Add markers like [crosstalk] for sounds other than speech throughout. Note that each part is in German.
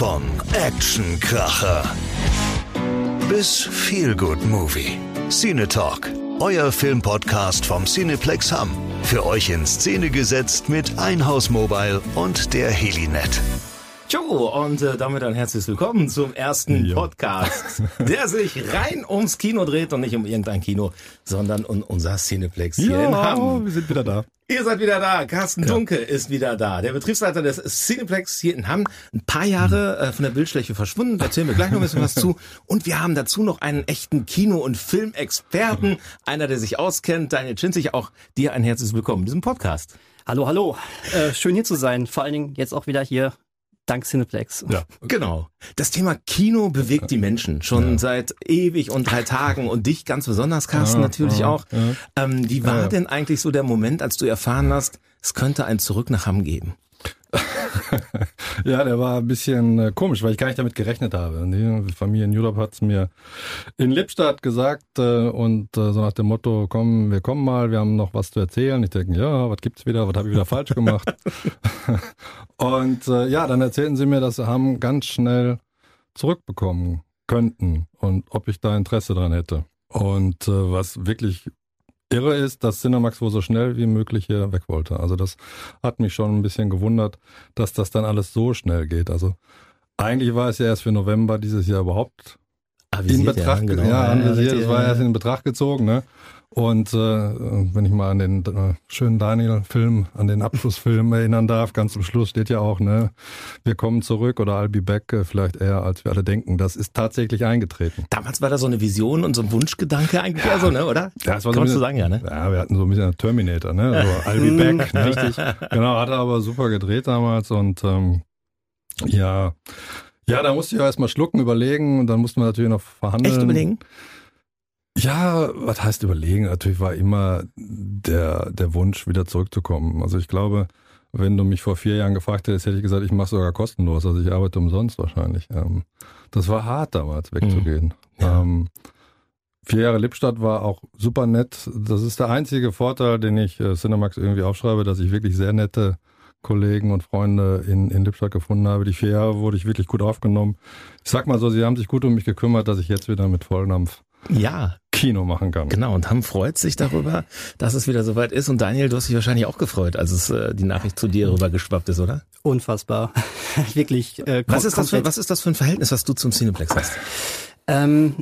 Von Actionkracher bis Feelgood Movie. Cine Talk, euer Filmpodcast vom Cineplex Hamm. Für euch in Szene gesetzt mit Einhaus Mobile und der Helinet. Tjo, und äh, damit ein herzliches Willkommen zum ersten Jo. Podcast, der sich rein ums Kino dreht und nicht um irgendein Kino, sondern um unser Cineplex hier in Hamm. wir sind wieder da. Ihr seid wieder da, Carsten Dunke ist wieder da, der Betriebsleiter des Cineplex hier in Hamm. Ein paar Jahre äh, von der Bildfläche verschwunden, da erzählen wir gleich noch ein bisschen was zu. Und wir haben dazu noch einen echten Kino- und Filmexperten, einer, der sich auskennt, Daniel Schinzig, auch dir ein herzliches Willkommen in diesem Podcast. Hallo, hallo. Äh, schön hier zu sein. Vor allen Dingen jetzt auch wieder hier dank Cineplex. Ja. Genau. Das Thema Kino bewegt die Menschen schon seit ewig und drei Tagen und dich ganz besonders, Carsten, Ja, natürlich ja, auch. ja. Ähm, wie war Ja, ja. denn eigentlich so der Moment, als du erfahren hast, es könnte ein Zurück nach Hamm geben? [laughs] Ja, der war ein bisschen äh, komisch, weil ich gar nicht damit gerechnet habe. Die Familie in Europe hat's mir in Lippstadt gesagt äh, und äh, so nach dem Motto, komm, wir kommen mal, wir haben noch was zu erzählen. Ich denke, ja, was gibt's wieder, was habe ich wieder falsch gemacht? [laughs] und ja, dann erzählten sie mir, dass sie haben ganz schnell zurückbekommen könnten und ob ich da Interesse dran hätte. Und äh, was wirklich irre ist, dass Cinemax wohl so schnell wie möglich hier weg wollte. Also das hat mich schon ein bisschen gewundert, dass das dann alles so schnell geht. Also eigentlich war es ja erst für November dieses Jahr überhaupt in Avisiert, Betracht, genau. ja, anvisiert, richtig, es war ja. erst in Betracht gezogen, ne? Und äh, wenn ich mal an den äh, schönen Daniel-Film, an den Abschlussfilm [laughs] erinnern darf, ganz zum Schluss steht ja auch, ne, wir kommen zurück oder I'll be back, äh, vielleicht eher als wir alle denken. Das ist tatsächlich eingetreten. Damals war da so eine Vision und so ein Wunschgedanke eigentlich eher so, ne, oder? Ja, es war Kannst so du ein sagen, ja, ne? Ja, wir hatten so ein bisschen Terminator, ne? So [laughs] I'll be back. ne? Richtig. Genau, hat er aber super gedreht damals und ähm, ja. Ja, da musste ich auch erstmal schlucken, überlegen und dann mussten wir natürlich noch verhandeln. Echt überlegen? Ja, was heißt überlegen? Natürlich war immer der, der Wunsch, wieder zurückzukommen. Also ich glaube, wenn du mich vor vier Jahren gefragt hättest, hätte ich gesagt, ich mache sogar kostenlos. Also ich arbeite umsonst wahrscheinlich. Ähm, das war hart damals, wegzugehen. Ja. Ähm, vier Jahre Lippstadt war auch super nett. Das ist der einzige Vorteil, den ich äh, Cinemax irgendwie aufschreibe, dass ich wirklich sehr nette Kollegen und Freunde in, in Lippstadt gefunden habe. Die vier Jahre wurde ich wirklich gut aufgenommen. Ich sag mal so, sie haben sich gut um mich gekümmert, dass ich jetzt wieder mit Volldampf Ja, Kino machen kann. genau. Und Hamm freut sich darüber, dass es wieder soweit ist. Und Daniel, du hast dich wahrscheinlich auch gefreut, als es äh, die Nachricht zu dir rübergeschwappt ist, oder? Unfassbar. [laughs] Wirklich. Äh, Was ist, das für, was ist das für ein Verhältnis, was du zum Cineplex hast? Ähm,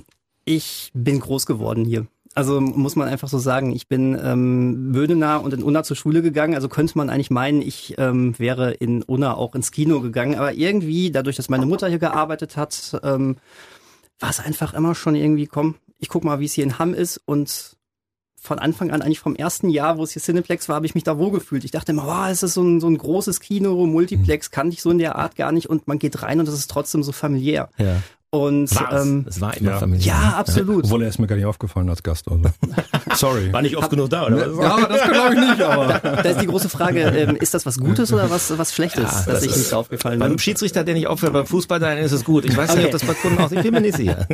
ich bin groß geworden hier. Also muss man einfach so sagen, ich bin ähm, Bödenah und in Unna zur Schule gegangen. Also könnte man eigentlich meinen, ich ähm, wäre in Unna auch ins Kino gegangen. Aber irgendwie, dadurch, dass meine Mutter hier gearbeitet hat, ähm, war es einfach immer schon irgendwie, komm, ich guck mal, wie es hier in Hamm ist. Und von Anfang an, eigentlich vom ersten Jahr, wo es hier Cineplex war, habe ich mich da wohlgefühlt. Ich dachte immer, wow, es ist so ein, so ein großes Kino, Multiplex, kannte ich so in der Art gar nicht. Und man geht rein und es ist trotzdem so familiär. Ja. Und War's. ähm, es war immer ja. familiär. ja, absolut. Obwohl er ist mir gar nicht aufgefallen als Gast. Also. [laughs] Sorry. War nicht oft genug da, oder? was? Ja, das glaube ich nicht, aber. Da ist die große Frage, ähm, ist das was Gutes oder was, was Schlechtes, Ja, dass das ich nicht aufgefallen Beim bin? Schiedsrichter, der nicht aufhört, beim Fußball, dann ist es gut. Ich weiß nicht, ob Okay. das bei Kunden auch, ich bin mir nicht sicher.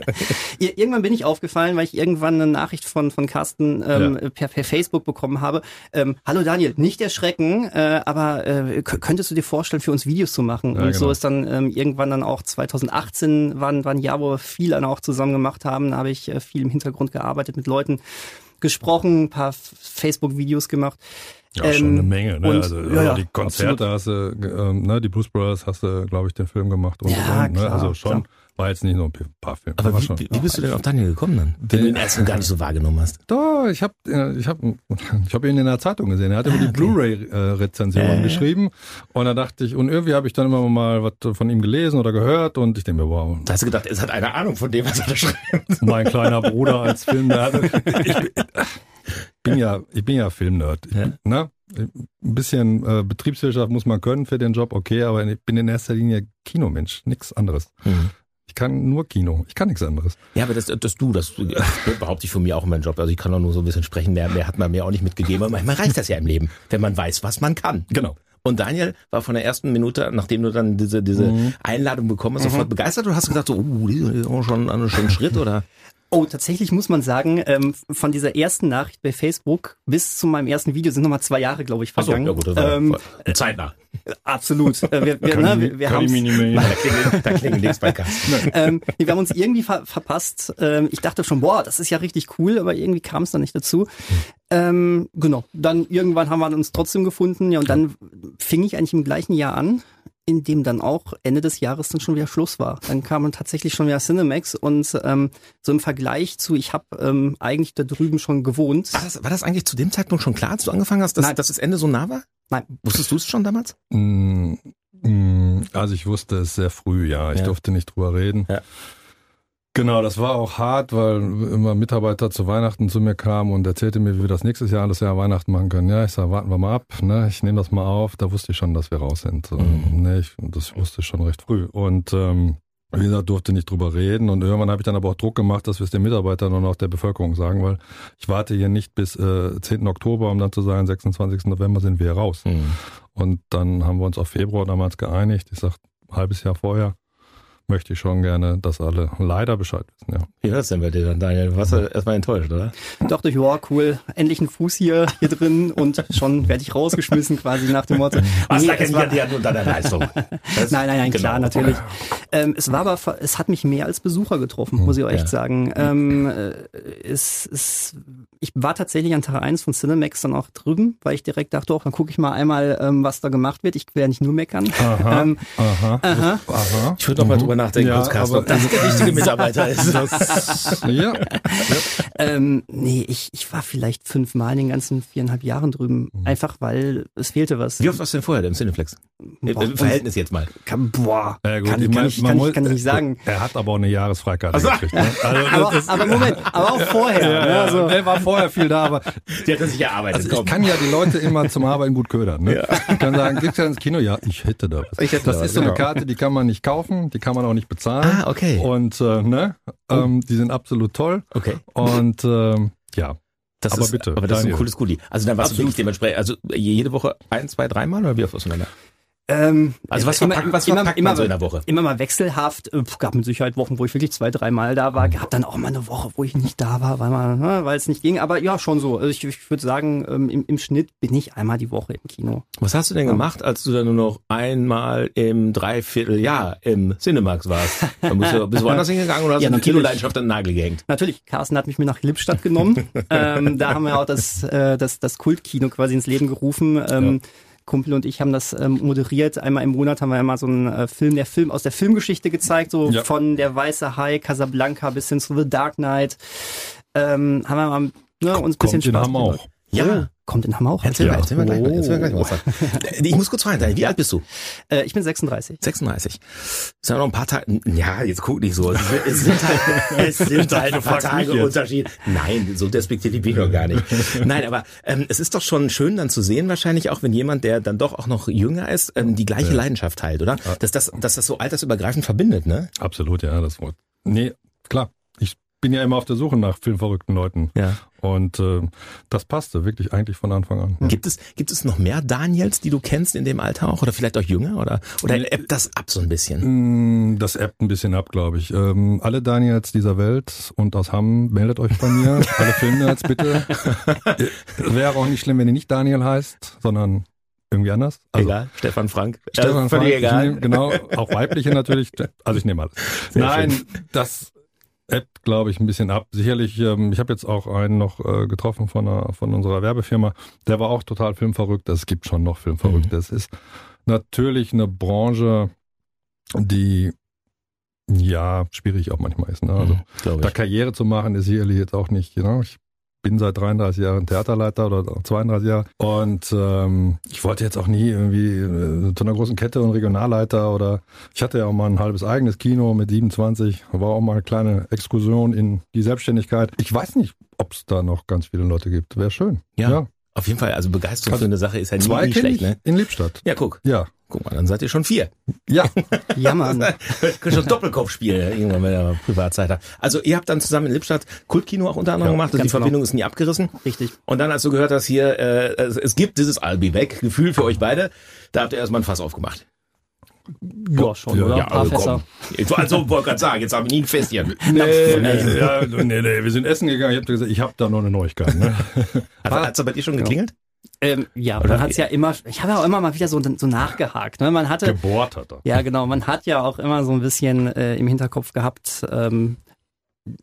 Ir- Irgendwann bin ich aufgefallen, weil ich irgendwann eine Nachricht von, von Carsten ähm, Ja. per, per Facebook bekommen habe. Ähm, Hallo Daniel, nicht erschrecken, äh, aber äh, könntest du dir vorstellen, für uns Videos zu machen? Ja, Und so genau. ist dann ähm, irgendwann dann auch 2018 war, war ein Jahr, wo wir viel dann auch zusammen gemacht haben. Da habe ich äh, viel im Hintergrund gearbeitet, mit Leuten gesprochen, ein paar Facebook-Videos gemacht. Ja, schon Ähm, eine Menge, ne? und- also ja, ja, die Konzerte hast du, ähm, ne, die Blues Brothers hast du, glaube ich, den Film gemacht und, Ja, und ne? klar, also schon, klar. war jetzt nicht nur ein paar Filme. Aber wie, schon. wie, bist du denn auf Daniel gekommen dann? Wenn du ihn erst gar nicht so wahrgenommen hast. Da, ich habe ich hab, [laughs] ich hab ihn in der Zeitung gesehen. Er hat immer die Blu-ray-Rezension Äh. geschrieben und da dachte ich, und irgendwie habe ich dann immer mal was von ihm gelesen oder gehört und ich denke mir, wow, Da hast du gedacht, es hat eine Ahnung von dem, was er da schreibt. mein kleiner Bruder als Filmnerd. [laughs] Ich bin ja, ich bin ja Filmnerd. Ich, Ja. Ne? Ein bisschen äh, Betriebswirtschaft muss man können für den Job, okay, aber ich bin in erster Linie Kinomensch, nichts anderes. Ich kann nur Kino, ich kann nichts anderes. Ja, aber das, das du, das behaupte ich von mir auch in meinem Job. Also ich kann auch nur so ein bisschen sprechen, mehr, mehr hat man mir auch nicht mitgegeben. Aber manchmal reicht das ja im Leben, wenn man weiß, was man kann. Genau. Und Daniel war von der ersten Minute, nachdem du dann diese, diese Einladung bekommen hast, sofort begeistert oder hast du gesagt, so, uh, die ist auch schon, schon ein Schritt oder? [laughs] Oh, tatsächlich muss man sagen, ähm, von dieser ersten Nachricht bei Facebook bis zu meinem ersten Video sind nochmal zwei Jahre, glaube ich, Ach so, vergangen. ja gut, das war ähm, zeitnah. Absolut. Äh, Wir, wir, ne, wir, wir [laughs] Da nichts bei Carsten. [laughs] ähm, nee, wir haben uns irgendwie ver verpasst. Ähm, ich dachte schon, boah, das ist ja richtig cool, aber irgendwie kam es dann nicht dazu. Ähm, genau. Dann irgendwann haben wir uns trotzdem gefunden. Ja, und dann fing ich eigentlich im gleichen Jahr an, in dem dann auch Ende des Jahres dann schon wieder Schluss war. Dann kam dann tatsächlich schon wieder Cinemax und ähm, so im Vergleich zu, ich habe ähm, eigentlich da drüben schon gewohnt. War das, war das eigentlich zu dem Zeitpunkt schon klar, als du angefangen hast, dass, Nein. dass das Ende so nah war? Nein. Wusstest du es schon damals? Mm, mm, Also ich wusste es sehr früh, ja. Ich Ja. durfte nicht drüber reden. Ja. Genau, das war auch hart, weil immer Mitarbeiter zu Weihnachten zu mir kamen und erzählte mir, wie wir das nächstes Jahr alles Jahr Weihnachten machen können. Ja, ich sag, warten wir mal ab, ne? Ich nehme das mal auf. Da wusste ich schon, dass wir raus sind. Mhm. ne, ich, das wusste ich schon recht früh. Und ähm, wie gesagt, durfte nicht drüber reden. Und irgendwann habe ich dann aber auch Druck gemacht, dass wir es den Mitarbeitern und auch der Bevölkerung sagen, weil ich warte hier nicht bis äh, 10. Oktober, um dann zu sagen, 26. November sind wir raus. Und dann haben wir uns auf Februar damals geeinigt. Ich sag, ein halbes Jahr vorher möchte ich schon gerne, dass alle leider Bescheid wissen. Ja. Wie war das denn bei dir dann, Daniel? Du warst ja erstmal enttäuscht, oder? Dachte ich, ja, cool, endlich ein Fuß hier, hier drin und schon werde ich rausgeschmissen quasi nach dem Motto. Nee, es war- dir nur deiner Leistung. [laughs] Das- Nein, nein, nein, genau. klar, natürlich. Ähm, es war aber, es hat mich mehr als Besucher getroffen, muss ich auch echt Ja. sagen. Ähm, äh, es, es, ich war tatsächlich an Tag 1 von Cinemax dann auch drüben, weil ich direkt dachte, oh, dann gucke ich mal einmal, ähm, was da gemacht wird. Ich ja nicht nur meckern. Aha, Ähm, aha, aha. Ich würde noch mal drüber nachdenken, Ja, kurz, Carsten, aber- ob das der richtige [laughs] Mitarbeiter ist. Das, ja, [laughs] Ähm, nee, ich, ich war vielleicht fünfmal in den ganzen viereinhalb Jahren drüben, einfach weil es fehlte was. Wie oft warst du denn vorher im Cineplex? Im, Boah, Im Verhältnis jetzt mal. Kann, boah, ja gut, kann, ich kann, ich, kann, muss- ich, kann ich nicht sagen. Er hat aber auch eine Jahresfreikarte Ach so. gekriegt. Ne? [laughs] Also, Aber, das, aber Moment, aber auch vorher. ja, ne, ja, also, der war vorher viel da, aber Die hat er sich erarbeitet. also ich kann ja die Leute immer zum Arbeiten gut ködern. Ne? Ich kann sagen, gibt's ja ins Kino? Ja, ich hätte da was. Ich hätte das da was, ist so eine genau. Karte, die kann man nicht kaufen, die kann man auch nicht bezahlen. Ah, okay. Und äh, ne, ähm, die sind absolut toll. Okay. Und ähm, ja, Das Aber ist, bitte, aber das ist ein Daniel. cooles Goodie. Also dann warst du wirklich dementsprechend, also jede Woche ein, zwei, dreimal oder wie oft du da? Ähm, Also was immer- verpackt, was immer- verpackt immer- man so in der Woche? immer mal wechselhaft. Äh, pf, gab mit Sicherheit Wochen, wo ich wirklich zwei, dreimal da war. Gab dann auch mal eine Woche, wo ich nicht da war, weil man, ne, weil es nicht ging. Aber ja, schon so. Also ich, ich würde sagen, ähm, im, im Schnitt bin ich einmal die Woche im Kino. Was hast du denn gemacht, als du dann nur noch einmal im Dreivierteljahr im Cinemax warst? Dann bist du, [laughs] bist du woanders hingegangen oder hast Ja, du die natürlich. Kinoleidenschaft an den Nagel gehängt? Natürlich, Carsten hat mich mit nach Lippstadt genommen. [laughs] ähm, da haben wir auch das, äh, das, das Kultkino quasi ins Leben gerufen. Ähm, Kumpel und ich haben das ähm, moderiert. Einmal im Monat haben wir immer so einen äh, Film, der Film aus der Filmgeschichte gezeigt, so Ja. von Der Weiße Hai, Casablanca bis hin zu The Dark Knight. Ähm, haben wir mal ne, uns ein bisschen kommt Spaß gemacht. auch. Ja. Kommt in Hammer auch. Erzähl mal, Ja. erzähl mal gleich mal. Erzähl mal gleich was. Äh, Ich muss kurz fragen, Daniel, wie alt bist du? Äh, ich bin 36. 36. Ist ja noch ein paar Tage. Ja, jetzt guck nicht so. Es sind- halt, [laughs] es sind halt ein paar fragst mich Tage. Unterschied. Nein, so despektierlich bin ich noch gar nicht. Nein, aber ähm, es ist doch schon schön dann zu sehen, wahrscheinlich auch, wenn jemand, der dann doch auch noch jünger ist, ähm, die gleiche Leidenschaft teilt, oder? Dass das, dass das so altersübergreifend verbindet, ne? Absolut, ja, das Wort. Nee, klar. Ich bin ja immer auf der Suche nach filmverrückten Leuten. Ja. Und äh, das passte wirklich eigentlich von Anfang an. Gibt es, gibt es noch mehr Daniels, die du kennst in dem Alter auch? Oder vielleicht auch jünger? Oder, oder ebbt das ab so ein bisschen? Mm, Das ebbt ein bisschen ab, glaube ich. Ähm, alle Daniels dieser Welt und aus Hamm, meldet euch bei mir. [laughs] alle Filmnerds, bitte. [laughs] Wäre auch nicht schlimm, wenn ihr nicht Daniel heißt, sondern irgendwie anders. Also, egal, Stefan Frank. Stefan äh, Frank, egal. nehm, genau, auch weibliche natürlich. Also ich nehme alles. Sehr Nein, schön. das ebbt, glaube ich, ein bisschen ab. Sicherlich, ähm, ich habe jetzt auch einen noch äh, getroffen von, einer, von unserer Werbefirma. Der war auch total filmverrückt. Es gibt schon noch Filmverrückte. Mhm. Es ist natürlich eine Branche, die ja schwierig auch manchmal ist. Ne? Also Glaube da. Karriere zu machen ist sicherlich jetzt auch nicht, genau. Ich bin seit 33 Jahren Theaterleiter oder 32 Jahre und ähm, ich wollte jetzt auch nie irgendwie äh, zu einer großen Kette und Regionalleiter oder ich hatte ja auch mal ein halbes eigenes Kino mit 27, war auch mal eine kleine Exkursion in die Selbstständigkeit. Ich weiß nicht, ob es da noch ganz viele Leute gibt. Wäre schön. Ja. Auf jeden Fall, also Begeisterung Also für eine Sache ist ja nie, Zwei nie kenne schlecht, ne? in Lippstadt. Ja, guck. Ja. Guck mal, dann seid ihr schon vier. Ja. [laughs] Ja, Mann. Könnt schon Doppelkopf spielen, irgendwann, wenn ihr Privatzeit habt. Also ihr habt dann zusammen in Lippstadt Kultkino auch unter anderem Ja, gemacht. Also die genau. Verbindung ist nie abgerissen. Richtig. Und dann, als du gehört hast, hier, äh, es, es gibt dieses I'll be back, Gefühl für euch beide, da habt ihr erstmal ein Fass aufgemacht. Ja, schon, Ja, oder? ja, Ein paar also Fässer. Ich, also, wollte gerade sagen, jetzt haben wir nie ein Fest hier. Nee, nee, ja, nee, nee, wir sind essen gegangen. Ich habe gesagt, ich habe da noch eine Neuigkeit. Ne? Hat es bei dir schon geklingelt? Ähm, ja, man hat es ja immer, ich habe ja auch immer mal wieder so, so nachgehakt. Ne? Man hatte, Gebohrt hat er. ja genau, man hat ja auch immer so ein bisschen äh, im Hinterkopf gehabt, ähm,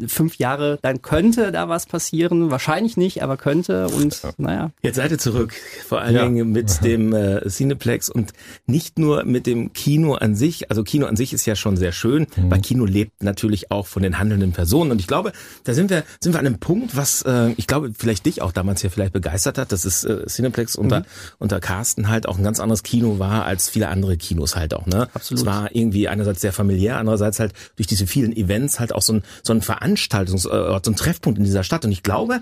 fünf Jahre, dann könnte da was passieren. Wahrscheinlich nicht, aber könnte. Und naja. Jetzt seid ihr zurück, vor allen Ja. Dingen mit [laughs] dem äh, Cineplex und nicht nur mit dem Kino an sich. Also Kino an sich ist ja schon sehr schön, Mhm. weil Kino lebt natürlich auch von den handelnden Personen. Und ich glaube, da sind wir sind wir an einem Punkt, was äh, ich glaube vielleicht dich auch damals ja vielleicht begeistert hat, dass es äh, Cineplex unter Mhm. unter Carsten halt auch ein ganz anderes Kino war als viele andere Kinos halt auch. Ne? Absolut. Es war irgendwie einerseits sehr familiär, andererseits halt durch diese vielen Events halt auch so ein so ein Veranstaltungsort, so ein Treffpunkt in dieser Stadt. Und ich glaube,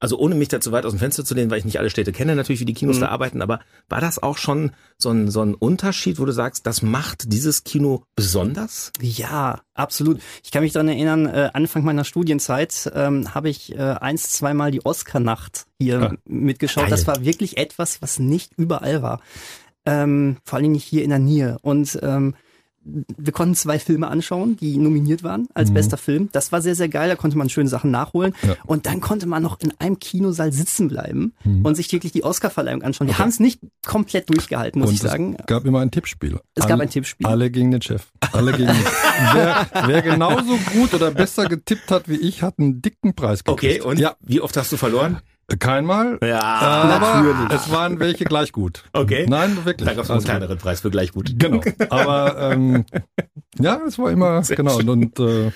also ohne mich da zu weit aus dem Fenster zu lehnen, weil ich nicht alle Städte kenne, natürlich, wie die Kinos da arbeiten, aber war das auch schon so ein, so ein Unterschied, wo du sagst, das macht dieses Kino besonders? Ja, absolut. Ich kann mich daran erinnern, äh, Anfang meiner Studienzeit ähm, habe ich äh, eins, zweimal die Oscar-Nacht hier Ah, mitgeschaut. geil. Das war wirklich etwas, was nicht überall war. Ähm, vor allen Dingen nicht hier in der Nähe. Und ähm, wir konnten zwei Filme anschauen, die nominiert waren als bester Film. Das war sehr, sehr geil. Da konnte man schöne Sachen nachholen. Ja. Und dann konnte man noch in einem Kinosaal sitzen bleiben und sich wirklich die Oscar-Verleihung anschauen. Wir haben es nicht komplett durchgehalten, muss Und ich sagen. es gab immer ein Tippspiel. Es gab Alle- ein Tippspiel. Alle gegen den Chef. Alle gegen den [laughs] wer, wer genauso gut oder besser getippt hat wie ich, hat einen dicken Preis gekriegt. Okay, und Ja, wie oft hast du verloren? Keinmal. Ja, aber natürlich. es waren welche gleich gut. Okay. Nein, wirklich. Da gab es einen Also, kleineren Preis für gleich gut. Genau. Aber ähm, ja, es war immer, genau. Und, und äh,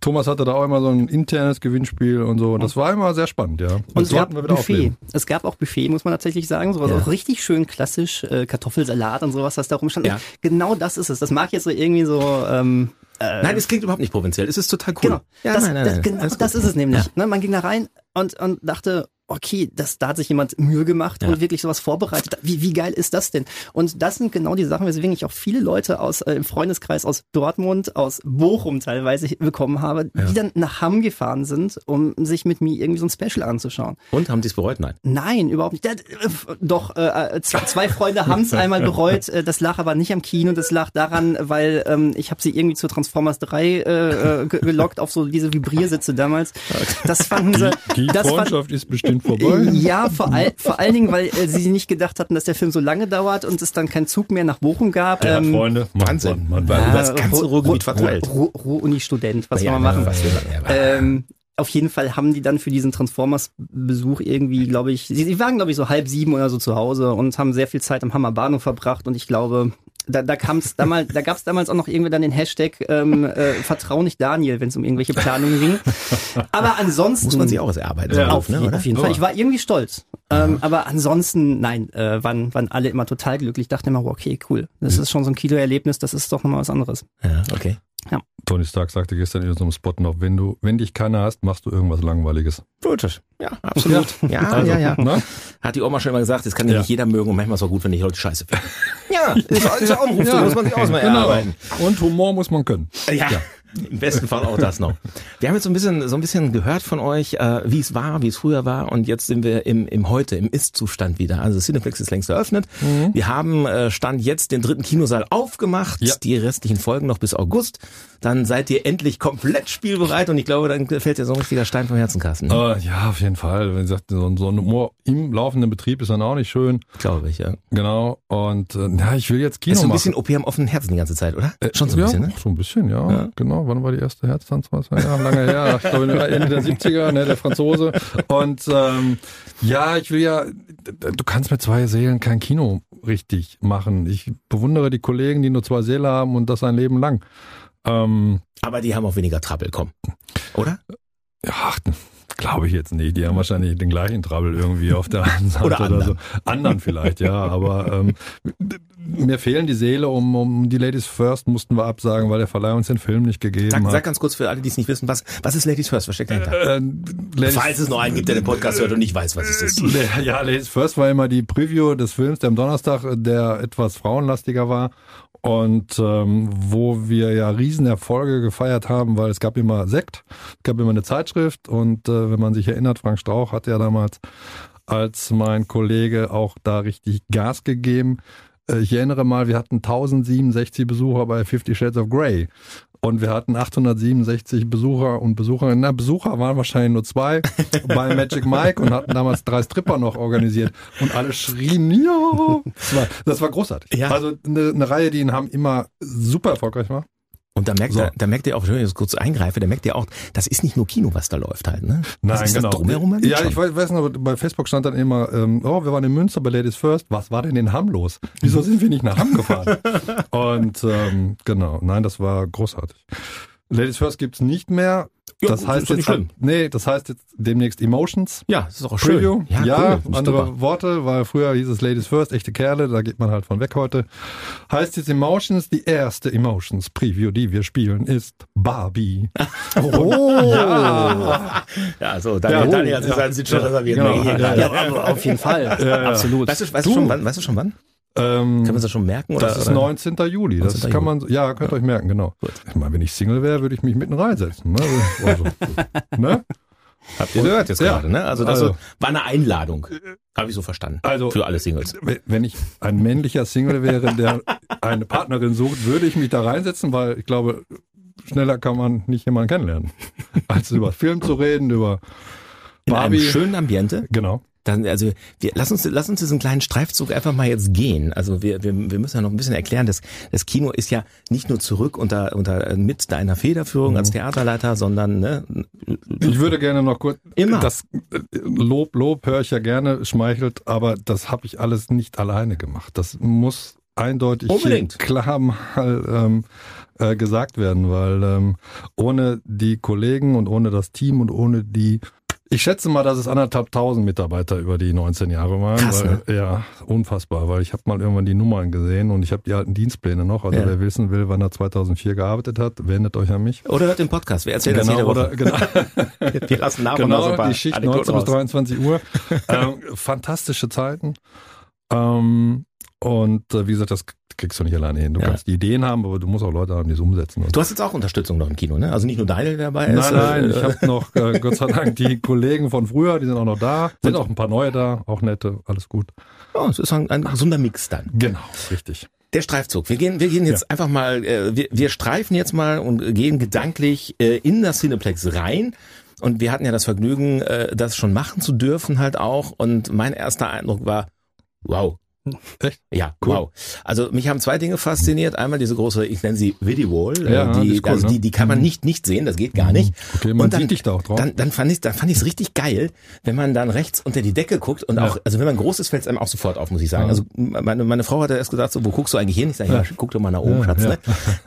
Thomas hatte da auch immer so ein internes Gewinnspiel und so. Das war immer sehr spannend, ja. Und das es gab sollten wir wieder Buffet. aufnehmen. Es gab auch Buffet, muss man tatsächlich sagen. Sowas Ja. auch richtig schön klassisch, äh, Kartoffelsalat und sowas, was da rumstand. Ja. Genau das ist es. Das mag jetzt so irgendwie so. Ähm, äh, Nein, es klingt überhaupt nicht provinziell. Es ist total cool. Genau. Ja, das, nein, nein, das, nein. genau das ist es nämlich. Ja. Ne, man ging da rein und, und dachte, okay, das, da hat sich jemand Mühe gemacht Ja. und wirklich sowas vorbereitet. Wie, wie geil ist das denn? Und das sind genau die Sachen, weswegen ich auch viele Leute aus äh, im Freundeskreis aus Dortmund, aus Bochum teilweise bekommen habe, die dann nach Hamm gefahren sind, um sich mit mir irgendwie so ein Special anzuschauen. Und haben die es bereut? Nein. Nein, überhaupt nicht. Der, äh, doch, äh, zwei, zwei Freunde [laughs] haben es einmal bereut. Äh, Das lag aber nicht am Kino. Das lag daran, weil ähm, ich habe sie irgendwie zu Transformers 3 äh, äh, ge- gelockt auf so diese Vibriersitze damals. [laughs] Das fanden sie. Die fand- Freundschaft ist bestimmt vorbei. ja, vor, all, vor allen Dingen, weil äh, sie nicht gedacht hatten, dass der Film so lange dauert und es dann keinen Zug mehr nach Bochum gab. Ja, Ähm, Freunde. Wahnsinn. Mann, War Mann. über das ganze Ru- Ruhrgebiet Ru- verteilt. Ru- Ruhr-Uni-Student, was Ja, kann man machen? was man- ja, Ähm, auf jeden Fall haben die dann für diesen Transformers-Besuch irgendwie, glaube ich, sie, sie waren, glaube ich, so halb sieben oder so zu Hause und haben sehr viel Zeit am Hammer Bahnhof verbracht und ich glaube, da, da kam's damals, da gab's damals auch noch irgendwie dann den Hashtag ähm, äh, Vertrau nicht Daniel, wenn es um irgendwelche Planungen ging. Aber ansonsten Muss man sich auch was erarbeiten. Ja. auf, ne, oder? auf jeden Fall. Ich war irgendwie stolz. Ähm, aber ansonsten, nein, äh, waren, waren alle immer total glücklich. Ich dachte immer, okay, cool. Das ist schon so ein Kinoerlebnis, das ist doch nochmal was anderes. Ja, okay. Tony Stark sagte gestern in so einem Spot noch, wenn du, wenn dich keiner hast, machst du irgendwas Langweiliges. Gut. Ja, absolut. Ja, Also, ja, ja. Ne? Hat die Oma schon immer gesagt, das kann ja Ja. nicht jeder mögen und manchmal ist es auch gut, wenn die Leute scheiße finden. Ja, ist, ist ja auch ein Ruf, Ja. so muss man sich auch mal Genau. erarbeiten. Und Humor muss man können. Ja. Im besten Fall auch das noch. Wir haben jetzt so ein bisschen, so ein bisschen gehört von euch, äh, wie es war, wie es früher war, und jetzt sind wir im, im Heute, im Ist-Zustand wieder. Also Cineplex ist längst eröffnet. Wir haben äh, Stand jetzt den dritten Kinosaal aufgemacht, Ja. die restlichen Folgen noch bis August. Dann seid ihr endlich komplett spielbereit und ich glaube, dann fällt dir so ein richtiger Stein vom Herzen, Carsten. Äh, ja, auf jeden Fall. Wenn gesagt, so, ein- so ein Humor im laufenden Betrieb ist dann auch nicht schön. Glaube ich, ja. Genau. Und äh, ja, ich will jetzt Kino Ist so ein machen. bisschen OP am offenen Herzen die ganze Zeit, oder? Schon so ein ja, bisschen, ne? So ein bisschen, ja. Ja. Genau. Wann war die erste Herztanz? Ja, lange her. Ich glaube, Ende der 70er, ne, der Franzose. Und ähm, ja, ich will ja, du kannst mit zwei Seelen kein Kino richtig machen. Ich bewundere die Kollegen, die nur zwei Seelen haben und das ein Leben lang. Ähm, Aber die haben auch weniger Trouble, komm. Oder? ja, glaube ich jetzt nicht. Die haben wahrscheinlich den gleichen Trouble irgendwie auf der anderen Seite Oder oder, so. Anderen vielleicht, ja. Aber ähm, mir fehlen die Seele. Um, um die Ladies First mussten wir absagen, weil der Verleih uns den Film nicht gegeben Sag, hat. sag ganz kurz für alle, die es nicht wissen, was, was ist Ladies First? Was steckt dahinter? Äh, Ladies Falls es noch einen gibt, der den Podcast hört und nicht weiß, was es ist. Ja, Ladies First war immer die Preview des Films, der am Donnerstag, äh, der etwas frauenlastiger war und ähm, wo wir ja Riesenerfolge gefeiert haben, weil es gab immer Sekt, es gab immer eine Zeitschrift und äh, wenn man sich erinnert, Frank Strauch hat ja damals als mein Kollege auch da richtig Gas gegeben. Äh, Ich erinnere mal, wir hatten 1067 Besucher bei Fifty Shades of Grey. Und wir hatten 867 Besucher und Besucherinnen. Na, Besucher waren wahrscheinlich nur zwei [laughs] bei Magic Mike und hatten damals drei Stripper noch organisiert. Und alle schrien, ja. Das war, das war großartig. Ja. Also eine, eine Reihe, die in Hamm immer super erfolgreich war. Und da merkt, So. er, da merkt ihr auch, dass ich kurz eingreife, da merkt ihr auch, das ist nicht nur Kino, was da läuft halt, ne? Nein, das ist genau. das drumherum halt ja, schon. ich weiß, weiß noch, bei Facebook stand dann immer, ähm, oh, wir waren in Münster bei Ladies First. Was war denn in Hamm los? Wieso sind wir nicht nach Hamm gefahren? [laughs] Und ähm, genau, nein, das war großartig. Ladies First gibt's nicht mehr. Ja, das heißt ist doch nicht jetzt, schlimm. nee, das heißt jetzt demnächst Emotions. Ja, das ist auch schön. Preview. Ja, cool, ist andere super. Worte, weil früher hieß es Ladies First, echte Kerle, da geht man halt von weg heute. Heißt jetzt Emotions, die erste Emotions Preview, die wir spielen, ist Barbie. [laughs] Oh, Ja, so, Daniel, Ja, Daniel hat sich ja. Sitz schon Ja, reserviert. genau. Ja, gerade. ja, aber auf jeden Fall. [laughs] Absolut. Weißt du, weißt, du schon wann? Weißt du schon wann? Ähm, Kann man das schon merken? Oder, Das ist oder? 19. Juli. Das 19. kann man, ja, könnt ihr euch merken, genau. Ich meine, wenn ich Single wäre, würde ich mich mitten reinsetzen. Ne? Also, [laughs] ne? Habt ihr gehört jetzt Ja. gerade, ne? Also das Also. war eine Einladung. Habe ich so verstanden. Also- Für alle Singles. Wenn ich ein männlicher Single wäre, der [laughs] eine Partnerin sucht, würde ich mich da reinsetzen, weil ich glaube, schneller kann man nicht jemanden kennenlernen. [laughs] Als über Film zu reden, über In Barbie. einem schönen Ambiente. Genau. Dann, also wir, lass uns, lass uns diesen kleinen Streifzug einfach mal jetzt gehen. Also wir, wir, wir müssen ja noch ein bisschen erklären, dass das Kino ist ja nicht nur zurück unter, unter mit deiner Federführung als Theaterleiter, sondern ne, Ich würde gerne noch kurz, Immer. das äh, Lob, Lob höre ich ja gerne, schmeichelt, aber das habe ich alles nicht alleine gemacht. Das muss eindeutig Unbedingt. klar mal ähm, äh, gesagt werden, weil ähm, ohne die Kollegen und ohne das Team und ohne die ich schätze mal, dass es anderthalb tausend Mitarbeiter über die 19 Jahre waren. Krass, ne? weil, Ja, unfassbar, weil ich habe mal irgendwann die Nummern gesehen und ich habe die alten Dienstpläne noch. Also Ja. wer wissen will, wann er 2004 gearbeitet hat, wendet euch an mich. oder hört den Podcast. Wir erzählen das jede oder, Woche. genau. [laughs] Wir lassen nach und nach so ein Genau, paar die Schicht Anekdoten 19 bis raus. 23 Uhr. [laughs] ähm, fantastische Zeiten. Ähm, und äh, wie gesagt, das kriegst du nicht alleine hin. Du Ja. kannst die Ideen haben, aber du musst auch Leute haben, die es umsetzen. Du hast jetzt auch Unterstützung noch im Kino, ne? Also nicht nur der dabei ist. nein, nein, äh, ich habe noch, äh, [laughs] Gott sei Dank, die Kollegen von früher, die sind auch noch da. Sind auch ein paar neue da, auch nette, alles gut. oh, es ist ein, ein gesunder Mix dann. Genau, richtig. Der Streifzug. Wir gehen, wir gehen jetzt einfach mal, äh, wir, wir streifen jetzt mal und gehen gedanklich äh, in das Cineplex rein. Und wir hatten ja das Vergnügen, äh, das schon machen zu dürfen halt auch. Und mein erster Eindruck war, wow. Echt? Ja, Cool. wow. Also mich haben zwei Dinge fasziniert. Einmal diese große, ich nenne sie Video-Wall. Ja, äh, die die, ist cool, also ne? die, die kann man nicht nicht sehen, das geht gar nicht. Okay, man Und dann- sieht dich da auch drauf. Dann, dann fand ich, dann fand ich es richtig geil, wenn man dann rechts unter die Decke guckt und Ja. auch, also wenn man groß ist, fällt es einem auch sofort auf, muss ich sagen. Ja. Also meine, meine Frau hatte erst gesagt, so, wo guckst du eigentlich hin? Ich sage, ja, guck doch mal nach oben, Ja, Schatz. ja. Ne?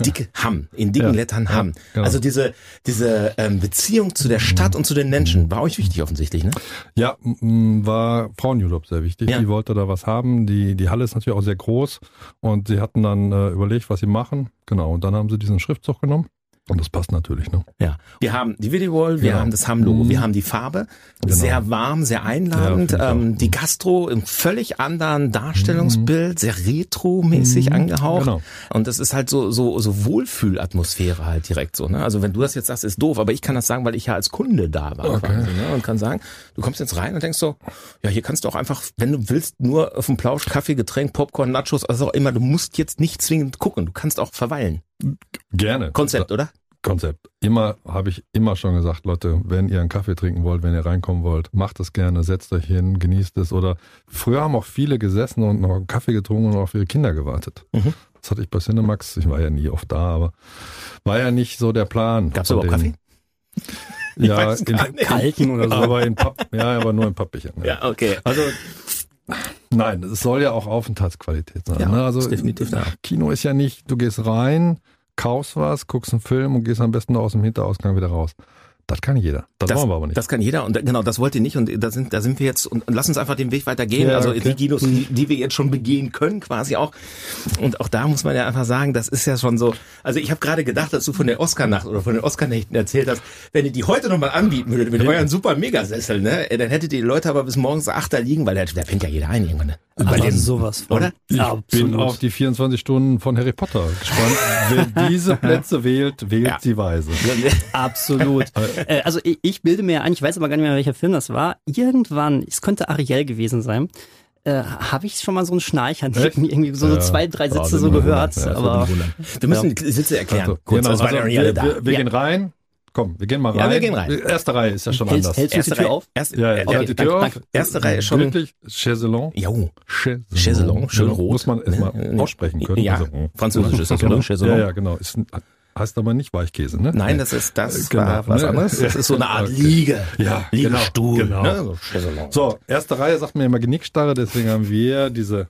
Dicke Hamm, in dicken Ja, Lettern ja, Hamm. genau. Also diese, diese ähm, Beziehung zu der Stadt und zu den Menschen war euch wichtig offensichtlich, ne? Ja, war Frauenurlaub sehr wichtig. Ja. Die wollte da was haben. Die, die Halle ist natürlich auch sehr groß und sie hatten dann äh, überlegt, was sie machen. Genau, und dann haben sie diesen Schriftzug genommen. Und das passt natürlich, ne? Ja. Wir haben die Video-Wall, wir Genau. haben das Hamm-Logo, Mhm. wir haben die Farbe, Genau. sehr warm, sehr einladend, Ja, ähm, die Gastro im völlig anderen Darstellungsbild, sehr retro-mäßig Mhm. angehaucht. Genau. Und das ist halt so, so, so Wohlfühlatmosphäre halt direkt so, ne? Also wenn du das jetzt sagst, ist doof, aber ich kann das sagen, weil ich ja als Kunde da war Okay. quasi, ne? Und kann sagen, du kommst jetzt rein und denkst so, ja, hier kannst du auch einfach, wenn du willst, nur auf dem Plausch, Kaffee, Getränk, Popcorn, Nachos, also auch immer, du musst jetzt nicht zwingend gucken, du kannst auch verweilen. Gerne. Konzept, oder? Konzept. Immer habe ich immer schon gesagt, Leute, wenn ihr einen Kaffee trinken wollt, wenn ihr reinkommen wollt, macht es gerne, setzt euch hin, genießt es. Oder früher haben auch viele gesessen und noch einen Kaffee getrunken und auf ihre Kinder gewartet. Mhm. Das hatte ich bei Cinemax. Ich war ja nie oft da, aber war ja nicht so der Plan. Gab's von überhaupt. Kaffee? Ja, in. Kalten oder so. aber in Papp, ja, aber nur in Pappbechern. Ja, okay. Also nein, es soll ja auch Aufenthaltsqualität sein. Ja, ne? Also definitiv da. Kino ist ja nicht, du gehst rein, kaufst was, guckst einen Film und gehst am besten noch aus dem Hinterausgang wieder raus. Das kann jeder. Das, wollen wir aber nicht. Das kann jeder und genau, das wollt ihr nicht und da sind, da sind wir jetzt und, und lass uns einfach den Weg weitergehen. Ja, also okay. die Kinos, die, die wir jetzt schon begehen können, quasi auch. Und auch da muss man ja einfach sagen, das ist ja schon so. Also ich habe gerade gedacht, dass du von der Oscar-Nacht oder von den Oscar-Nächten erzählt hast, wenn ihr die heute nochmal anbieten würdet mit Ja. euren super Megasessel, ne, dann hättet ihr die Leute aber bis morgens acht da liegen, weil da, da pennt ja jeder ein irgendwann. Ne? Aber dem- sowas von. oder? ich Absolut. bin auf die 24 Stunden von Harry Potter gespannt. Wer diese [laughs] Plätze wählt, wählt Ja. sie weise. Absolut. [laughs] äh, also ich, ich bilde mir ein, ich weiß aber gar nicht mehr, welcher Film das war. Irgendwann, es könnte Ariel gewesen sein. äh, habe ich schon mal so ein Schnarchern Echt? irgendwie so, so Ja. zwei, drei Sätze Oh, so gehört. Ja, aber. Wir müssen die Sitze erklären. Also, kurz, genau, also ja wir, da. wir, wir Ja. gehen rein. Komm, wir gehen mal rein. Ja, wir gehen rein. Die Erste Reihe ist ja schon Hältst- anders. hältst du die Erste Tür Reihe. auf? Erste, ja, ja, äh, okay, okay, die danke, Tür danke. auf. Erste Reihe ist schon. Wirklich Chaiselon. Jo. Chaiselon. Chaiselon, schön Genau, rot. Muss man erstmal Ne, aussprechen können. Ja, Also, mm. französisch ist das, oder? Ja, Chaiselon. ja, genau. Ist, heißt aber nicht Weichkäse, ne? Nein, das ist das Genau, war was ne? anderes. Das ist so eine Art [laughs] Okay. Liege. Ja, Liegestuhl. genau, Ne? genau. So Chaiselon. So, erste Reihe sagt mir immer Genickstarre, deswegen haben wir diese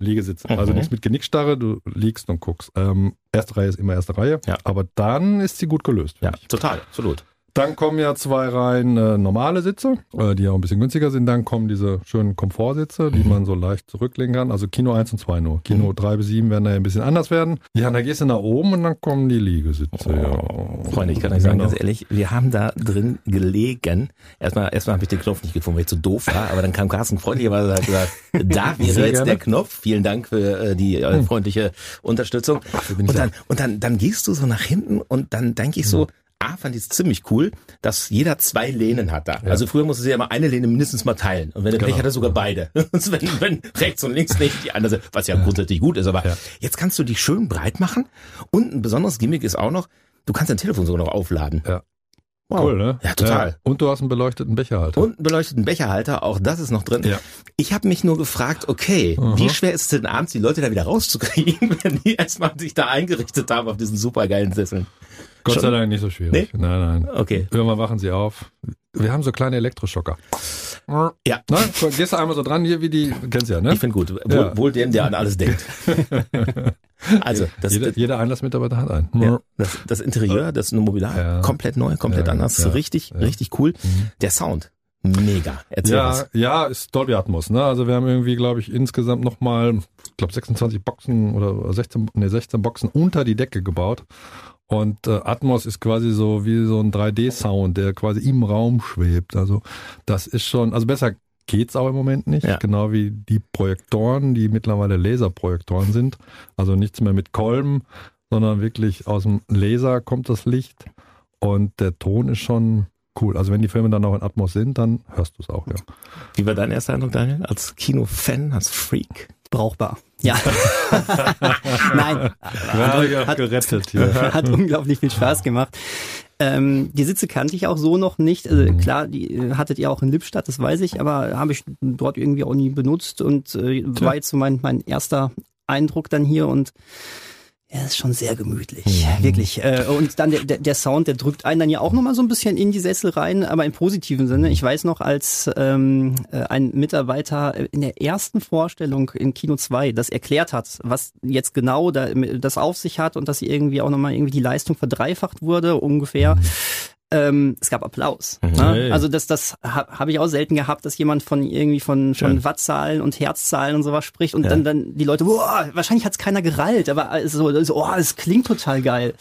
Liegesitze. Also Mhm. nichts mit Genickstarre, du liegst und guckst. Ähm, erste Reihe ist immer erste Reihe, Ja. aber dann ist sie gut gelöst. Ja, ich. total, absolut. Dann kommen ja zwei Reihen äh, normale Sitze, äh, die ja auch ein bisschen günstiger sind. Dann kommen diese schönen Komfortsitze, die man so leicht zurücklegen kann. Also Kino 1 und 2 nur. Kino 3 bis 7 werden da ja ein bisschen anders werden. Ja, und dann gehst du nach oben und dann kommen die Liegesitze. ja. Freunde, ich kann euch sagen, Genau. ganz ehrlich, wir haben da drin gelegen. Erstmal, erstmal habe ich den Knopf nicht gefunden, weil ich zu doof war, aber dann kam Carsten freundlicherweise und hat gesagt, [laughs] da wäre Sehr jetzt gerne. der Knopf. Vielen Dank für äh, die äh, freundliche Unterstützung. Und dann, und dann, dann gehst du so nach hinten und dann denke ich so, A, fand ich es ziemlich cool, dass jeder zwei Lehnen hat da. Also früher musste sie ja mal eine Lehne mindestens mal teilen. Und wenn er Pech Genau. hatte, sogar beide. [laughs] Und wenn, wenn rechts und links nicht die andere, was ja, grundsätzlich gut ist, aber Ja. jetzt kannst du die schön breit machen. Und ein besonderes Gimmick ist auch noch, du kannst dein Telefon sogar noch aufladen. Ja. Wow. Cool, ne? Ja, total. Ja. Und du hast einen beleuchteten Becherhalter. Und einen beleuchteten Becherhalter, auch das ist noch drin. Ja. Ich habe mich nur gefragt, okay, Aha. wie schwer ist es denn abends, die Leute da wieder rauszukriegen, [laughs] wenn die erstmal sich da eingerichtet haben auf diesen supergeilen Sesseln? Gott sei? Dank nicht so schwierig. Nein, nein. Okay. Irgendwann wachen sie auf. Wir haben so kleine Elektroschocker. Ja. Na, gehst du einmal so dran, hier wie die, kennst du ja, ne? Ich finde gut. Wohl, Ja. wohl dem, der an alles denkt. [laughs] also, das, jeder, das, jeder Einlassmitarbeiter hat einen. ja, das, das Interieur, das Mobiliar, Ja. komplett neu, komplett anders, richtig. Mhm. richtig cool. Der Sound, mega. Erzähl Ja, was. ja, ist Dolby Atmos, ne? Also wir haben irgendwie, glaube ich, insgesamt nochmal, ich glaube 26 Boxen oder 16, nee, 16 Boxen unter die Decke gebaut. Und äh, Atmos ist quasi so wie so ein 3D-Sound, der quasi im Raum schwebt. Also das ist schon, also besser geht's auch im Moment nicht. Ja. Genau wie die Projektoren, die mittlerweile Laserprojektoren sind. Also nichts mehr mit Kolben, sondern wirklich aus dem Laser kommt das Licht. Und der Ton ist schon cool. Also wenn die Filme dann auch in Atmos sind, dann hörst du es auch, ja. Wie war dein erster Eindruck, Daniel? Als Kinofan, als Freak? Brauchbar. Ja. [laughs] Nein. Ja, hat, gerettet [laughs] hier. hat unglaublich viel Spaß gemacht. Ähm, die Sitze kannte ich auch so noch nicht. Also Mhm. klar, die äh, hattet ihr auch in Lippstadt, das weiß ich, aber habe ich dort irgendwie auch nie benutzt und äh, war jetzt so mein, mein erster Eindruck dann hier und ja, ist schon sehr gemütlich, Mhm. wirklich. Äh, und dann der, der, Sound, der drückt einen dann ja auch nochmal so ein bisschen in die Sessel rein, aber im positiven Sinne. Ich weiß noch, als ähm, äh, ein Mitarbeiter in der ersten Vorstellung in Kino 2 das erklärt hat, was jetzt genau da, das auf sich hat und dass irgendwie auch nochmal irgendwie die Leistung verdreifacht wurde, ungefähr. Ähm, es gab Applaus. Mhm. Ne? Hey. Also das, das habe hab ich auch selten gehabt, dass jemand von irgendwie von, Schön. von Wattzahlen und Herzzahlen und sowas spricht und Ja. dann, dann die Leute, boah, wahrscheinlich hat's keiner gerallt, aber es so, so, oh, es klingt total geil.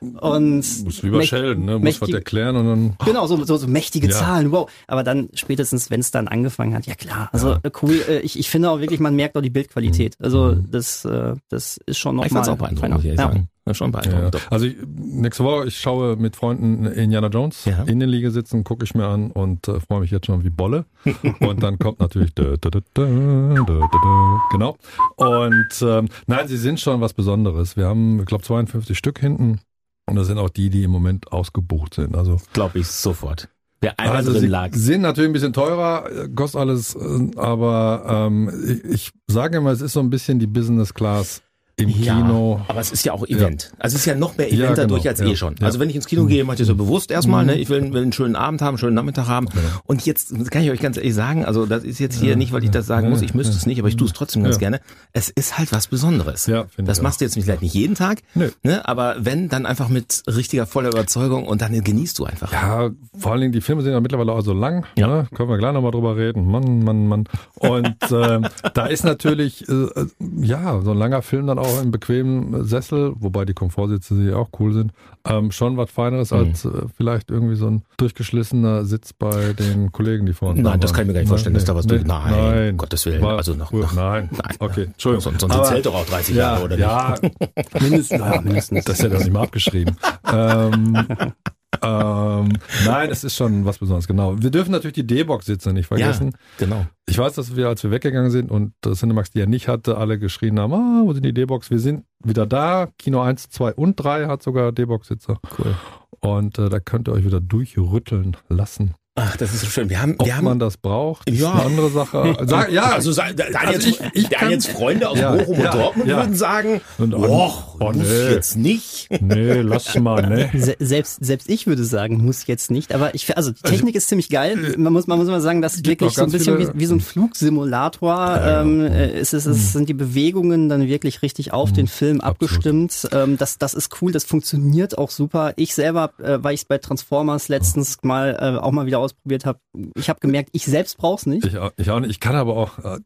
Und Muss wie bei Sheldon, ne? Muss was erklären und dann. Genau, so, so, so mächtige Ja. Zahlen, wow. Aber dann spätestens, wenn es dann angefangen hat, ja klar. Also äh, cool, äh, ich, ich finde auch wirklich, man merkt auch die Bildqualität. Also das, äh, das ist schon noch Ich fand's auch beeindruckend, muss ich ja. sagen. Ja, schon Ja. beeindruckend. doch. Also ich, nächste Woche, ich schaue mit Freunden Indiana Jones Ja. in den Liegesitzen, gucke ich mir an und äh, freue mich jetzt schon wie Bolle. [laughs] und dann kommt natürlich da, da, da, genau. Und ähm, nein, sie sind schon was Besonderes. Wir haben, ich glaube, 52 Stück hinten. Und das sind auch die, die im Moment ausgebucht sind. Also Glaube ich sofort. Wer einmal also drin sie lag. sind natürlich ein bisschen teurer, kostet alles, äh, aber ähm, ich, ich sage immer, es ist so ein bisschen die Business Class im Ja, Kino. aber es ist ja auch Event. Also es ist ja noch mehr Ja, Event dadurch genau, als ja, eh schon. ja. Also wenn ich ins Kino gehe, mache ich das ja bewusst erstmal. Ne? Ich will, will einen schönen Abend haben, einen schönen Nachmittag haben. Und jetzt kann ich euch ganz ehrlich sagen, also das ist jetzt hier nicht, weil ich das sagen ja, muss, ich müsste ja. es nicht, aber ich tue es trotzdem ganz Ja. gerne. Es ist halt was Besonderes. Ja, das machst du jetzt vielleicht nicht jeden Tag, Nö. ne? aber wenn, dann einfach mit richtiger voller Überzeugung und dann genießt du einfach. Ja, vor allen Dingen, die Filme sind ja mittlerweile auch so lang. Ja. Ne? Können wir gleich nochmal drüber reden. Mann, Mann, Mann. Und ähm, [laughs] da ist natürlich, äh, äh, ja, so ein langer Film dann auch im bequemen Sessel, wobei die Komfortsitze die auch cool sind, ähm, schon was Feineres Mhm. als äh, vielleicht irgendwie so ein durchgeschlissener Sitz bei den Kollegen, die vor uns Nein, da das kann ich mir gar nicht vorstellen, dass da was nee, durch- Nein, nein, um Gottes Willen. War Also noch- noch- nein. [laughs] Nein. Okay, Entschuldigung. Sonst, sonst zählt doch auch 30 ja, Jahre, oder ja, Mindestens, [laughs] ja, mindestens. das ist ja doch nicht mal abgeschrieben. ähm, [laughs] ähm, nein, es ist schon was Besonderes, genau. Wir dürfen natürlich die D-Box-Sitze nicht vergessen. Ja, genau. Ich weiß, dass wir, als wir weggegangen sind und das Cinemax die ja nicht hatte, alle geschrien haben, ah, wo sind die D-Box? Wir sind wieder da. Kino 1, 2 und 3 hat sogar D-Box-Sitze. Cool. Und äh, da könnt ihr euch wieder durchrütteln lassen. Ach, das ist so schön. Wir haben, Ob wir haben man das braucht, ist Ja. eine andere Sache. [laughs] Sag, ja, also da, da also jetzt, ich- ich da kann- jetzt Freunde aus Ja, Bochum ja, und Dortmund ja. würden sagen, Und- och, oh, muss nee. jetzt nicht. nee, lass mal, ne? [laughs] Se selbst, selbst ich würde sagen, muss jetzt nicht. Aber ich, also die Technik ist ziemlich geil. Man muss, man muss mal sagen, das ist wirklich so ein bisschen wie, wie so ein Flugsimulator. Ja, ähm, ja. äh, es, ist, es sind die Bewegungen dann wirklich richtig auf den Film abgestimmt. Ähm, das, das ist cool. Das funktioniert auch super. Ich selber, äh, weil ich es bei Transformers letztens mal äh, auch mal wieder ausprobiert habe, ich habe gemerkt, ich selbst brauch's nicht. Ich auch, ich auch nicht. Ich kann aber auch, äh,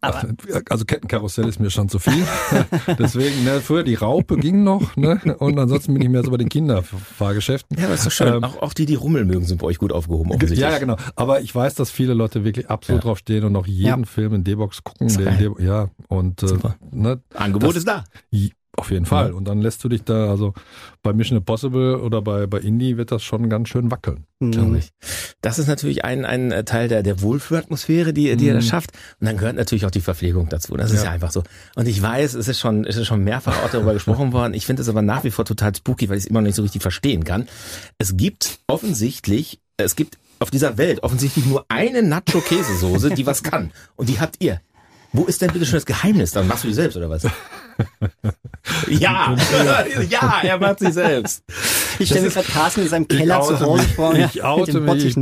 also Kettenkarussell ist mir schon zu viel. [laughs] Deswegen, ne, früher die Raupe ging noch, ne? Und ansonsten bin ich mehr so bei den Kinderfahrgeschäften. Ja, aber ist doch schön. Ähm, auch, auch die, die Rummeln mögen, sind bei euch gut aufgehoben. Ja, offensichtlich. ja, genau. Aber ich weiß, dass viele Leute wirklich absolut Ja. drauf stehen und auch jeden Ja. Film in D-Box gucken. Geil. D ja, und äh, Super. ne, Angebot Das- ist da. Auf jeden Fall. Und dann lässt du dich da, also bei Mission Impossible oder bei, bei Indie wird das schon ganz schön wackeln. Mhm. Das ist natürlich ein, ein Teil der, der Wohlfühlatmosphäre, die, die er da Mhm. schafft. Und dann gehört natürlich auch die Verpflegung dazu. Das ist Ja. ja einfach so. Und ich weiß, es ist schon, es ist schon mehrfach auch darüber gesprochen worden. Ich finde es aber nach wie vor total spooky, weil ich es immer noch nicht so richtig verstehen kann. Es gibt offensichtlich, es gibt auf dieser Welt offensichtlich nur eine Nacho-Käsesoße, die was kann. Und die habt ihr. Wo ist denn bitte schon das Geheimnis? Dann machst du die selbst oder was? [laughs] ja, [laughs] ja, er macht sie selbst. Ich stelle mir gerade Carsten in seinem Keller zu Hause mich, vor. Ich ja, oute mich.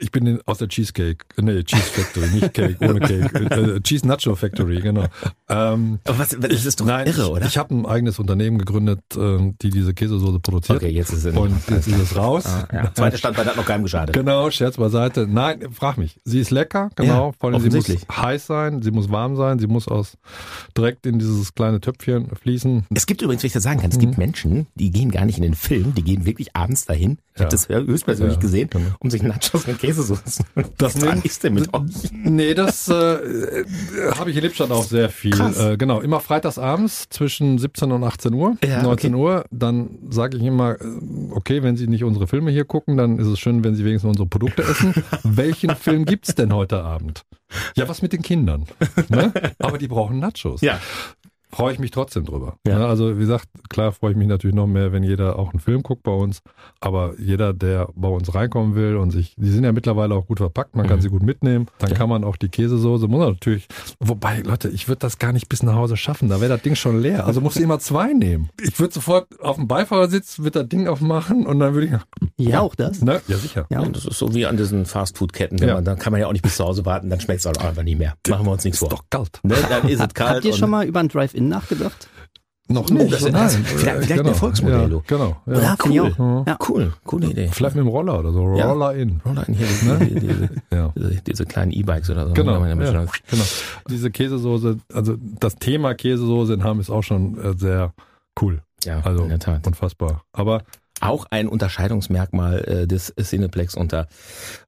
Ich bin in, aus der Cheesecake, nee, Cheese Factory, nicht Cake, ohne Cake, [laughs] äh, Cheese Nacho Factory, genau. Ähm, Aber was, das ist doch Nein, irre, ich, oder? Ich habe ein eigenes Unternehmen gegründet, ähm, die diese Käsesoße produziert. Okay, jetzt ist es Und jetzt ist es raus. Ah, ja. Zweiter Standbein hat noch keinem geschadet. Genau, Scherz beiseite. Nein, frag mich. Sie ist lecker, genau. Ja, Vor allem, sie muss. Heiß sein, sie muss warm sein, sie muss aus direkt in dieses kleine Töpfchen fließen. Es gibt übrigens, wenn ich das sagen kann, es gibt Menschen, die gehen gar nicht in den Film, die gehen wirklich abends dahin. Ich Ja. habe das höchstpersönlich Ja, gesehen, genau. um sich Nachos mit Käsesoßen. Das [laughs] ist denn mit euch? Nee, das äh, äh, habe ich in Lippstadt auch sehr viel. Äh, genau, immer freitags abends zwischen 17 und 18 Uhr, Ja, 19 Uhr. Dann sage ich immer, äh, okay, wenn Sie nicht unsere Filme hier gucken, dann ist es schön, wenn Sie wenigstens unsere Produkte essen. [laughs] Welchen Film gibt's denn heute Abend? Ja, was mit den Kindern? Ne? [laughs] Aber die brauchen Nachos. Ja. Freue ich mich trotzdem drüber. Ja. Ne, Also wie gesagt, klar freue ich mich natürlich noch mehr, wenn jeder auch einen Film guckt bei uns. Aber jeder, der bei uns reinkommen will und sich, die sind ja mittlerweile auch gut verpackt, man kann Mhm. sie gut mitnehmen. Dann Ja. kann man auch die Käsesoße, muss man natürlich, wobei, Leute, ich würde das gar nicht bis nach Hause schaffen, da wäre das Ding schon leer. Also muss ich immer zwei nehmen. Ich würde sofort auf dem Beifahrersitz, würde das Ding aufmachen und dann würde ich, Ja, auch das. ne? Ja, sicher. Ja. Und das ist so wie an diesen Fastfood-Ketten. Wenn Ja. man, dann kann man ja auch nicht bis zu Hause warten, dann schmeckt es halt auch einfach nicht mehr. Machen wir uns nichts Ist vor. doch kalt. Ne? Dann ist es kalt. Habt ihr schon mal über ein Drive-In nachgedacht? Noch nicht. das nein. vielleicht- vielleicht ein genau. Erfolgsmodell, ja. Genau. Ja. Ja, finde ich cool. auch. Ja. Cool, coole Idee. Vielleicht mit dem Roller oder so. Ja. Roller in. Roller in hier, [laughs] diese, diese, Ja. diese, diese kleinen E-Bikes oder so. Genau, ja ja, so- genau. Diese Käsesoße, also das Thema Käsesoße in Hamm ist auch schon äh, sehr cool. ja, Also in der Tat. unfassbar. Aber auch ein Unterscheidungsmerkmal äh, des Cineplex unter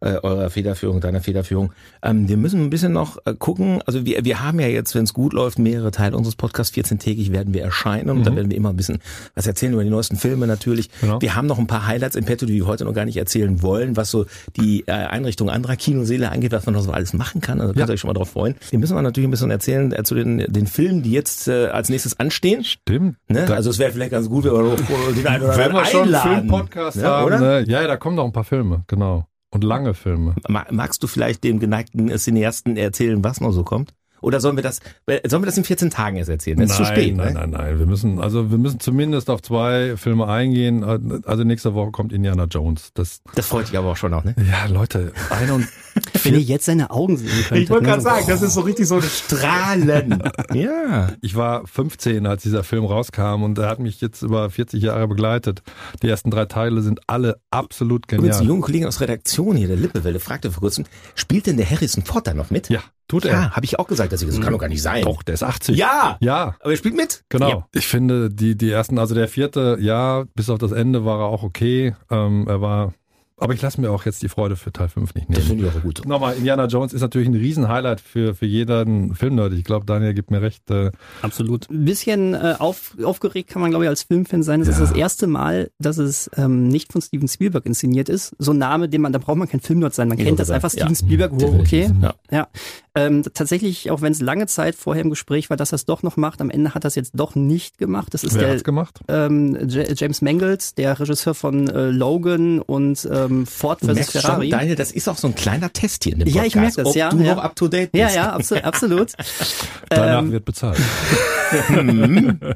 äh, eurer Federführung, deiner Federführung. Ähm, wir müssen ein bisschen noch äh, gucken. Also wir, wir haben ja jetzt, wenn es gut läuft, mehrere Teile unseres Podcasts. 14-tägig werden wir erscheinen und da werden wir immer ein bisschen was erzählen über die neuesten Filme natürlich. Mhm. Genau. Wir haben noch ein paar Highlights im Petto, die wir heute noch gar nicht erzählen wollen, was so die äh, Einrichtung anderer Kinoseele angeht, was man noch so alles machen kann. Also könnt ihr Ja. euch schon mal drauf freuen. Wir müssen aber natürlich ein bisschen erzählen äh, zu den, den Filmen, die jetzt äh, als nächstes anstehen. stimmt. Ne? Also es wäre vielleicht ganz gut, wenn wir den einen oder anderen einen einladen. Filmpodcast Ja, haben, oder? ne? ja, da kommen noch ein paar Filme, genau. Und lange Filme. Ma- Magst du vielleicht dem geneigten Cineasten erzählen, was noch so kommt? Oder sollen wir das, äh, sollen wir das in 14 Tagen erst erzählen? Das ist zu spät, nein, ne? nein, nein. Wir müssen, also wir müssen zumindest auf zwei Filme eingehen. Also nächste Woche kommt Indiana Jones. Das, Das freut dich aber auch schon noch, ne? ja, Leute, ein und [laughs] Wenn ihr jetzt seine Augen sehen könntet. ne? so, das ist so richtig so ein Strahlen. [laughs] ja. Ich war 15, als dieser Film rauskam und er hat mich jetzt über 40 Jahre begleitet. Die ersten drei Teile sind alle absolut Übrigens, die genial. junge Kollegin aus Redaktion hier, der Lippewelle, fragte vor kurzem, spielt denn der Harrison Ford da noch mit? Ja, tut er. Ja, habe ich auch gesagt, dass ich, das kann doch gar nicht sein. Doch, der ist 80. Ja, Ja, aber er spielt mit? Genau. Ja. Ich finde, die, die ersten, also der vierte, ja, bis auf das Ende war er auch okay. Ähm, er war aber ich lasse mir auch jetzt die Freude für Teil 5 nicht Das nehmen. finde ich auch gut. Nochmal, Indiana Jones ist natürlich ein Riesen-Highlight für, für jeden Filmnerd. Ich glaube, Daniel gibt mir recht. Äh, Absolut. Ein bisschen äh, auf, aufgeregt kann man, glaube ich, als Filmfan sein. Es ist Ja. das erste Mal, dass es ähm, nicht von Steven Spielberg inszeniert ist. So ein Name, den man, da braucht man kein Filmnerd sein. Man Ich kennt das einfach ja. Steven Spielberg. Wow, okay. Ja. Ja. Ähm, tatsächlich, auch wenn es lange Zeit vorher im Gespräch war, dass er es doch noch macht, am Ende hat er es jetzt doch nicht gemacht. Das ist wer der hat's gemacht? ähm, James Mangold, der Regisseur von äh, Logan und ähm, Ford Du vs. merkst Ferrari. schon, Daniel, das ist auch so ein kleiner Test hier in dem Ja, Podcast. ich merk das, ob ja, du ja. noch up to date bist. ja, ja, absolut. absolut. [laughs] Danach ähm, wird bezahlt. [laughs]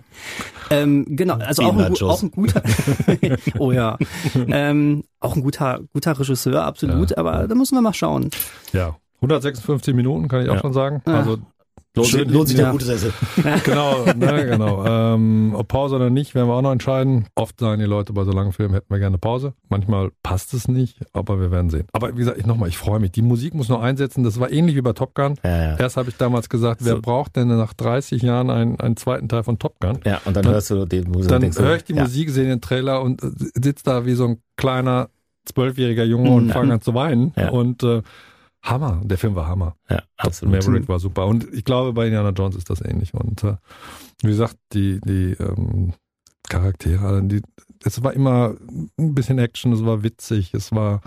Ähm, genau, also auch ein, auch ein guter, [laughs] oh ja, ähm, auch ein guter, guter Regisseur, absolut, Ja. aber da müssen wir mal schauen. Ja. 156 Minuten, kann ich auch Ja. schon sagen. Ja. Also Lohnt, Schön, lohnt sich ja. der gute Sessel. [laughs] genau, ne, genau. Ähm, ob Pause oder nicht, werden wir auch noch entscheiden. Oft sagen die Leute bei so langen Filmen, hätten wir gerne Pause. Manchmal passt es nicht, aber wir werden sehen. Aber wie gesagt, ich nochmal, ich freue mich. Die Musik muss nur einsetzen. Das war ähnlich wie bei Top Gun. Ja, ja. Erst habe ich damals gesagt, wer So. braucht denn nach 30 Jahren einen, einen zweiten Teil von Top Gun? ja, und dann, Dann- hörst du den Musik. Dann höre ich die. Musik, sehe den Trailer und äh, sitze da wie so ein kleiner zwölfjähriger Junge und Mhm. fange an zu weinen. Ja. Und äh, Hammer, der Film war Hammer. Ja, absolut. Maverick war super. Und ich glaube, bei Indiana Jones ist das ähnlich. Und äh, wie gesagt, die, die ähm, Charaktere, die, es war immer ein bisschen Action, es war witzig, es war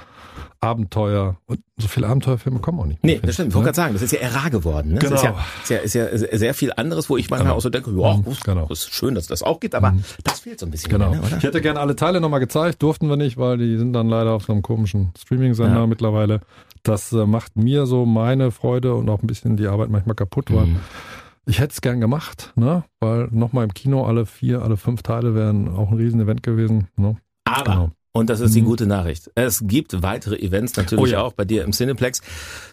Abenteuer. Und so viele Abenteuerfilme kommen auch nicht. Nee, mehr, das stimmt. Ich wollte gerade sagen, das ist ja eher rar geworden. Ne? Das ist Genau. ja, ist ja, ist ja sehr viel anderes, wo ich manchmal Genau. auch so denke, ja, Mhm, das genau. ist schön, dass das auch gibt, aber Mhm. das fehlt so ein bisschen. Genau. Mehr, ne? Ich hätte gerne alle Teile nochmal gezeigt, durften wir nicht, weil die sind dann leider auf so einem komischen Streaming-Sender Ja. mittlerweile. Das äh, macht mir so meine Freude und auch ein bisschen die Arbeit manchmal kaputt, weil Mhm. ich hätte es gern gemacht, ne? Weil nochmal im Kino alle vier, alle fünf Teile wären auch ein Riesen-Event gewesen. Ne? Aber, Genau. und das ist die Mhm. gute Nachricht, es gibt weitere Events natürlich Oh ja. auch bei dir im Cineplex.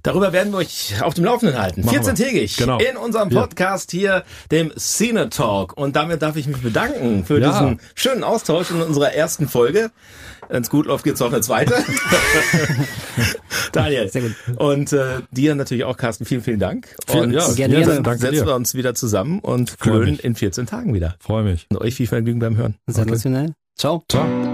Darüber werden wir euch auf dem Laufenden halten. Machen wir. 14-tägig Genau. in unserem. Podcast hier, dem Cine Talk. Und damit darf ich mich bedanken für Ja. diesen schönen Austausch in unserer ersten Folge. Wenn es gut läuft, gibt's auch eine zweite. [laughs] Daniel. Sehr gut. Und äh, dir natürlich auch, Carsten, vielen, vielen Dank. Vielen- und ja, gerne, dann. Danke setzen dir. wir uns wieder zusammen und klönen in 14 Tagen wieder. Freue mich. Und euch viel Vergnügen beim Hören. Sensationell. Ciao. Ciao.